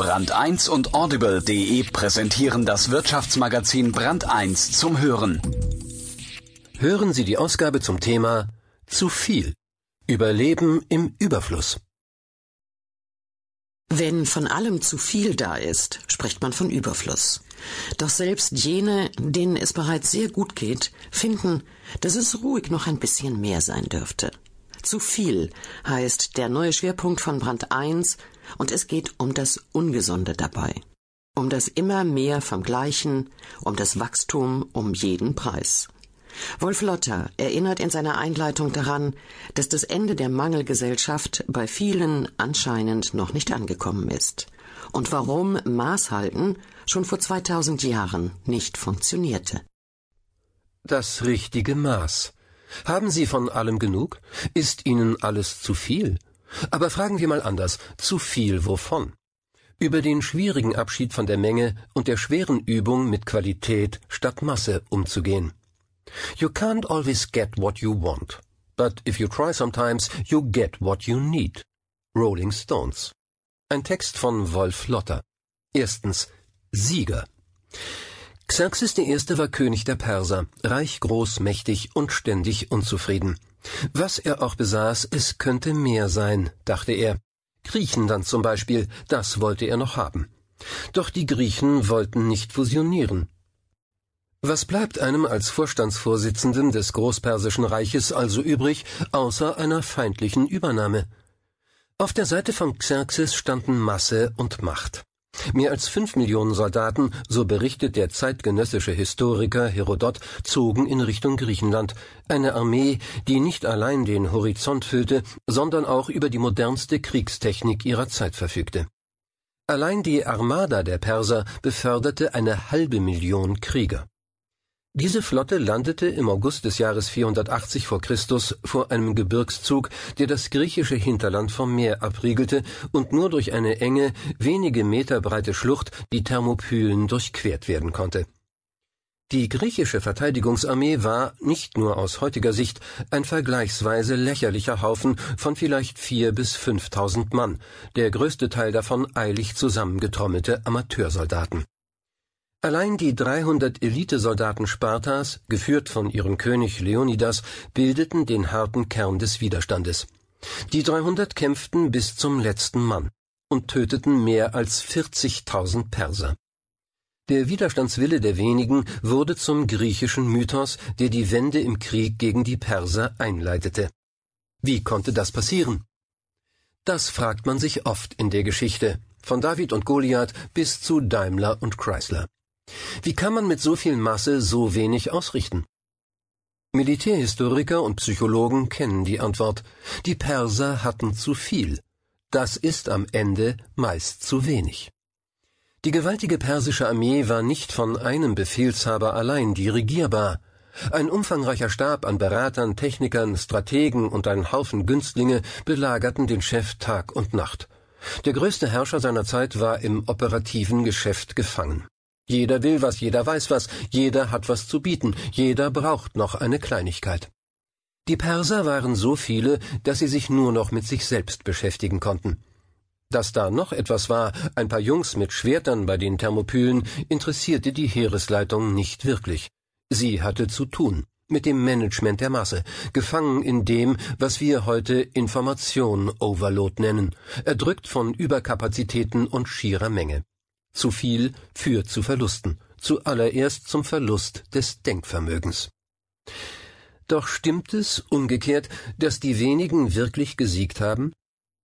Brand 1 und Audible.de präsentieren das Wirtschaftsmagazin Brand 1 zum Hören. Hören Sie die Ausgabe zum Thema Zu viel. Überleben im Überfluss. Wenn von allem zu viel da ist, spricht man von Überfluss. Doch selbst jene, denen es bereits sehr gut geht, finden, dass es ruhig noch ein bisschen mehr sein dürfte. Zu viel heißt der neue Schwerpunkt von Brand 1 und es geht um das Ungesunde dabei. Um das immer mehr vom Gleichen, um das Wachstum um jeden Preis. Wolf Lotter erinnert in seiner Einleitung daran, dass das Ende der Mangelgesellschaft bei vielen anscheinend noch nicht angekommen ist und warum Maßhalten schon vor 2000 Jahren nicht funktionierte. Das richtige Maß. Haben Sie von allem genug? Ist Ihnen alles zu viel? Aber fragen wir mal anders, zu viel wovon? Über den schwierigen Abschied von der Menge und der schweren Übung mit Qualität statt Masse umzugehen. You can't always get what you want, but if you try sometimes, you get what you need. Rolling Stones. Ein Text von Wolf Lotter. Erstens Sieger. Xerxes I. war König der Perser, reich, groß, mächtig und ständig unzufrieden. Was er auch besaß, es könnte mehr sein, dachte er. Griechenland zum Beispiel, das wollte er noch haben. Doch die Griechen wollten nicht fusionieren. Was bleibt einem als Vorstandsvorsitzenden des Großpersischen Reiches also übrig, außer einer feindlichen Übernahme? Auf der Seite von Xerxes standen Masse und Macht. Mehr als fünf Millionen Soldaten, so berichtet der zeitgenössische Historiker Herodot, zogen in Richtung Griechenland, eine Armee, die nicht allein den Horizont füllte, sondern auch über die modernste Kriegstechnik ihrer Zeit verfügte. Allein die Armada der Perser beförderte eine halbe Million Krieger. Diese Flotte landete im August des Jahres 480 vor Christus vor einem Gebirgszug, der das griechische Hinterland vom Meer abriegelte und nur durch eine enge, wenige Meter breite Schlucht, die Thermopylen, durchquert werden konnte. Die griechische Verteidigungsarmee war, nicht nur aus heutiger Sicht, ein vergleichsweise lächerlicher Haufen von vielleicht vier bis fünftausend Mann, der größte Teil davon eilig zusammengetrommelte Amateursoldaten. Allein die 300 Elitesoldaten Spartas, geführt von ihrem König Leonidas, bildeten den harten Kern des Widerstandes. Die 300 kämpften bis zum letzten Mann und töteten mehr als 40.000 Perser. Der Widerstandswille der wenigen wurde zum griechischen Mythos, der die Wende im Krieg gegen die Perser einleitete. Wie konnte das passieren? Das fragt man sich oft in der Geschichte, von David und Goliath bis zu Daimler und Chrysler. Wie kann man mit so viel Masse so wenig ausrichten? Militärhistoriker und Psychologen kennen die Antwort. Die Perser hatten zu viel. Das ist am Ende meist zu wenig. Die gewaltige persische Armee war nicht von einem Befehlshaber allein dirigierbar. Ein umfangreicher Stab an Beratern, Technikern, Strategen und ein Haufen Günstlinge belagerten den Chef Tag und Nacht. Der größte Herrscher seiner Zeit war im operativen Geschäft gefangen. Jeder will was, jeder weiß was, jeder hat was zu bieten, jeder braucht noch eine Kleinigkeit. Die Perser waren so viele, dass sie sich nur noch mit sich selbst beschäftigen konnten. Dass da noch etwas war, ein paar Jungs mit Schwertern bei den Thermopylen, interessierte die Heeresleitung nicht wirklich. Sie hatte zu tun mit dem Management der Masse, gefangen in dem, was wir heute Information Overload nennen, erdrückt von Überkapazitäten und schierer Menge. Zu viel führt zu Verlusten, zuallererst zum Verlust des Denkvermögens. Doch stimmt es umgekehrt, dass die wenigen wirklich gesiegt haben?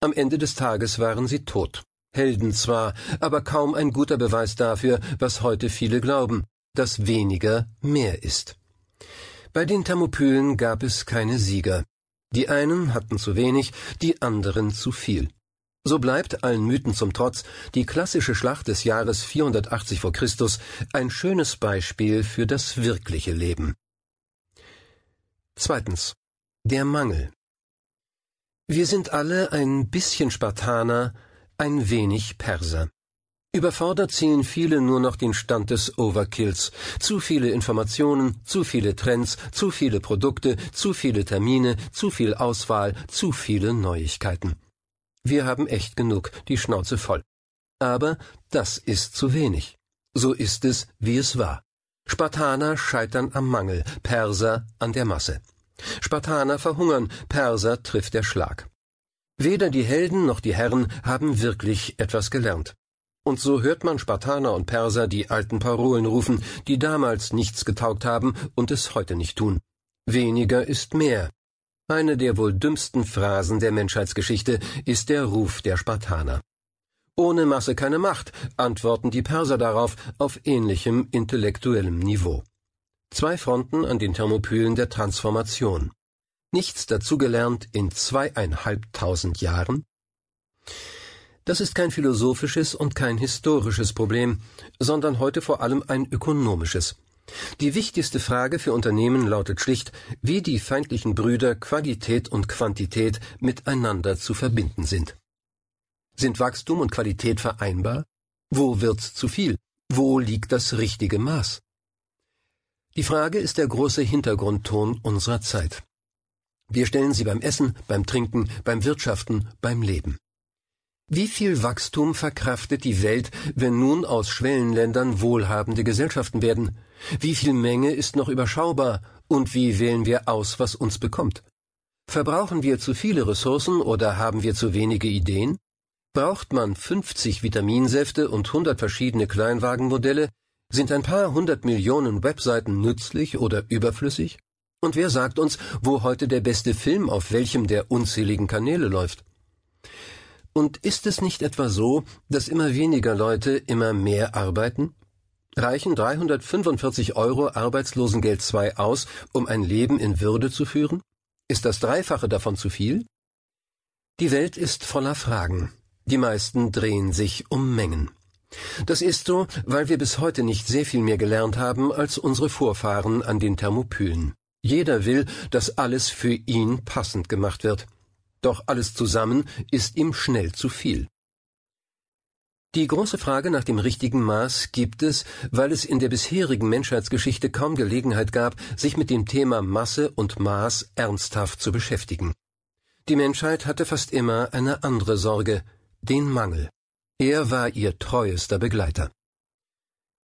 Am Ende des Tages waren sie tot. Helden zwar, aber kaum ein guter Beweis dafür, was heute viele glauben, dass weniger mehr ist. Bei den Thermopylen gab es keine Sieger. Die einen hatten zu wenig, die anderen zu viel. So bleibt allen Mythen zum Trotz die klassische Schlacht des Jahres 480 vor Christus ein schönes Beispiel für das wirkliche Leben. Zweitens. Der Mangel. Wir sind alle ein bisschen Spartaner, ein wenig Perser. Überfordert ziehen viele nur noch den Stand des Overkills. Zu viele Informationen, zu viele Trends, zu viele Produkte, zu viele Termine, zu viel Auswahl, zu viele Neuigkeiten. Wir haben echt genug, die Schnauze voll. Aber das ist zu wenig. So ist es, wie es war. Spartaner scheitern am Mangel, Perser an der Masse. Spartaner verhungern, Perser trifft der Schlag. Weder die Helden noch die Herren haben wirklich etwas gelernt. Und so hört man Spartaner und Perser die alten Parolen rufen, die damals nichts getaugt haben und es heute nicht tun. Weniger ist mehr. Eine der wohl dümmsten Phrasen der Menschheitsgeschichte ist der Ruf der Spartaner. Ohne Masse keine Macht, antworten die Perser darauf auf ähnlichem intellektuellem Niveau. Zwei Fronten an den Thermopylen der Transformation. Nichts dazugelernt in zweieinhalbtausend Jahren? Das ist kein philosophisches und kein historisches Problem, sondern heute vor allem ein ökonomisches. Die wichtigste Frage für Unternehmen lautet schlicht, wie die feindlichen Brüder Qualität und Quantität miteinander zu verbinden sind. Sind Wachstum und Qualität vereinbar? Wo wird's zu viel? Wo liegt das richtige Maß? Die Frage ist der große Hintergrundton unserer Zeit. Wir stellen sie beim Essen, beim Trinken, beim Wirtschaften, beim Leben. Wie viel Wachstum verkraftet die Welt, wenn nun aus Schwellenländern wohlhabende Gesellschaften werden? Wie viel Menge ist noch überschaubar? Und wie wählen wir aus, was uns bekommt? Verbrauchen wir zu viele Ressourcen oder haben wir zu wenige Ideen? Braucht man 50 Vitaminsäfte und 100 verschiedene Kleinwagenmodelle? Sind ein paar hundert Millionen Webseiten nützlich oder überflüssig? Und wer sagt uns, wo heute der beste Film auf welchem der unzähligen Kanäle läuft? Und ist es nicht etwa so, dass immer weniger Leute immer mehr arbeiten? Reichen 345 Euro Arbeitslosengeld II aus, um ein Leben in Würde zu führen? Ist das Dreifache davon zu viel? Die Welt ist voller Fragen. Die meisten drehen sich um Mengen. Das ist so, weil wir bis heute nicht sehr viel mehr gelernt haben als unsere Vorfahren an den Thermopylen. Jeder will, dass alles für ihn passend gemacht wird doch alles zusammen ist ihm schnell zu viel. Die große Frage nach dem richtigen Maß gibt es, weil es in der bisherigen Menschheitsgeschichte kaum Gelegenheit gab, sich mit dem Thema Masse und Maß ernsthaft zu beschäftigen. Die Menschheit hatte fast immer eine andere Sorge, den Mangel. Er war ihr treuester Begleiter.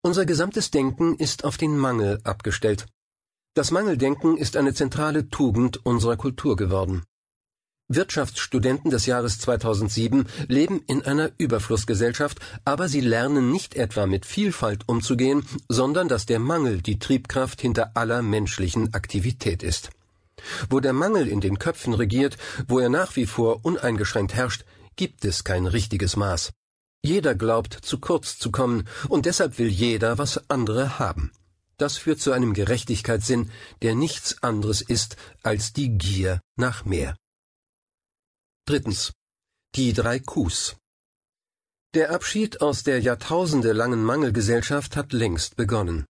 Unser gesamtes Denken ist auf den Mangel abgestellt. Das Mangeldenken ist eine zentrale Tugend unserer Kultur geworden. Wirtschaftsstudenten des Jahres 2007 leben in einer Überflussgesellschaft, aber sie lernen nicht etwa mit Vielfalt umzugehen, sondern dass der Mangel die Triebkraft hinter aller menschlichen Aktivität ist. Wo der Mangel in den Köpfen regiert, wo er nach wie vor uneingeschränkt herrscht, gibt es kein richtiges Maß. Jeder glaubt, zu kurz zu kommen, und deshalb will jeder, was andere haben. Das führt zu einem Gerechtigkeitssinn, der nichts anderes ist als die Gier nach mehr. Drittens. Die drei Qs. Der Abschied aus der jahrtausendelangen Mangelgesellschaft hat längst begonnen.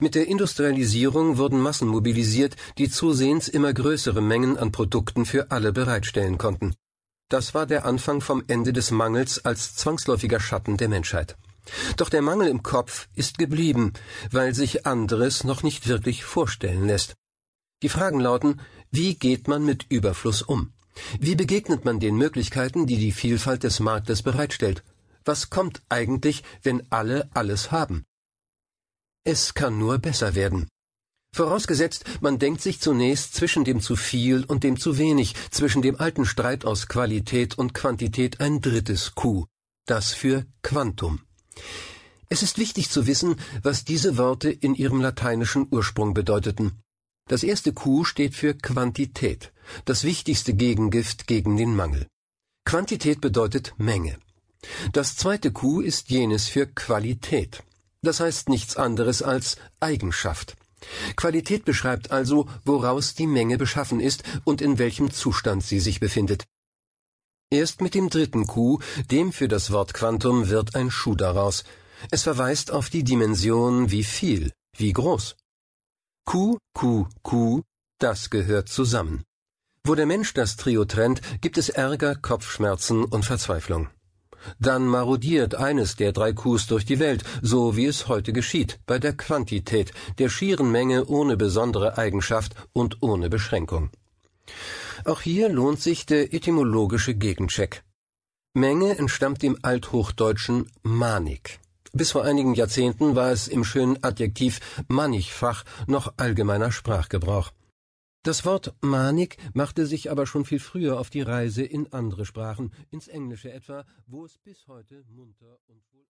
Mit der Industrialisierung wurden Massen mobilisiert, die zusehends immer größere Mengen an Produkten für alle bereitstellen konnten. Das war der Anfang vom Ende des Mangels als zwangsläufiger Schatten der Menschheit. Doch der Mangel im Kopf ist geblieben, weil sich anderes noch nicht wirklich vorstellen lässt. Die Fragen lauten, wie geht man mit Überfluss um? Wie begegnet man den Möglichkeiten, die die Vielfalt des Marktes bereitstellt? Was kommt eigentlich, wenn alle alles haben? Es kann nur besser werden. Vorausgesetzt, man denkt sich zunächst zwischen dem zu viel und dem zu wenig, zwischen dem alten Streit aus Qualität und Quantität ein drittes Q, das für Quantum. Es ist wichtig zu wissen, was diese Worte in ihrem lateinischen Ursprung bedeuteten. Das erste Q steht für Quantität, das wichtigste Gegengift gegen den Mangel. Quantität bedeutet Menge. Das zweite Q ist jenes für Qualität. Das heißt nichts anderes als Eigenschaft. Qualität beschreibt also, woraus die Menge beschaffen ist und in welchem Zustand sie sich befindet. Erst mit dem dritten Q, dem für das Wort Quantum, wird ein Schuh daraus. Es verweist auf die Dimension wie viel, wie groß. Q, Q, Q, das gehört zusammen. Wo der Mensch das Trio trennt, gibt es Ärger, Kopfschmerzen und Verzweiflung. Dann marodiert eines der drei Qs durch die Welt, so wie es heute geschieht, bei der Quantität, der schieren Menge ohne besondere Eigenschaft und ohne Beschränkung. Auch hier lohnt sich der etymologische Gegencheck. Menge entstammt dem althochdeutschen manig. Bis vor einigen Jahrzehnten war es im schönen Adjektiv mannigfach noch allgemeiner Sprachgebrauch. Das Wort manig machte sich aber schon viel früher auf die Reise in andere Sprachen, ins Englische etwa, wo es bis heute munter und wohl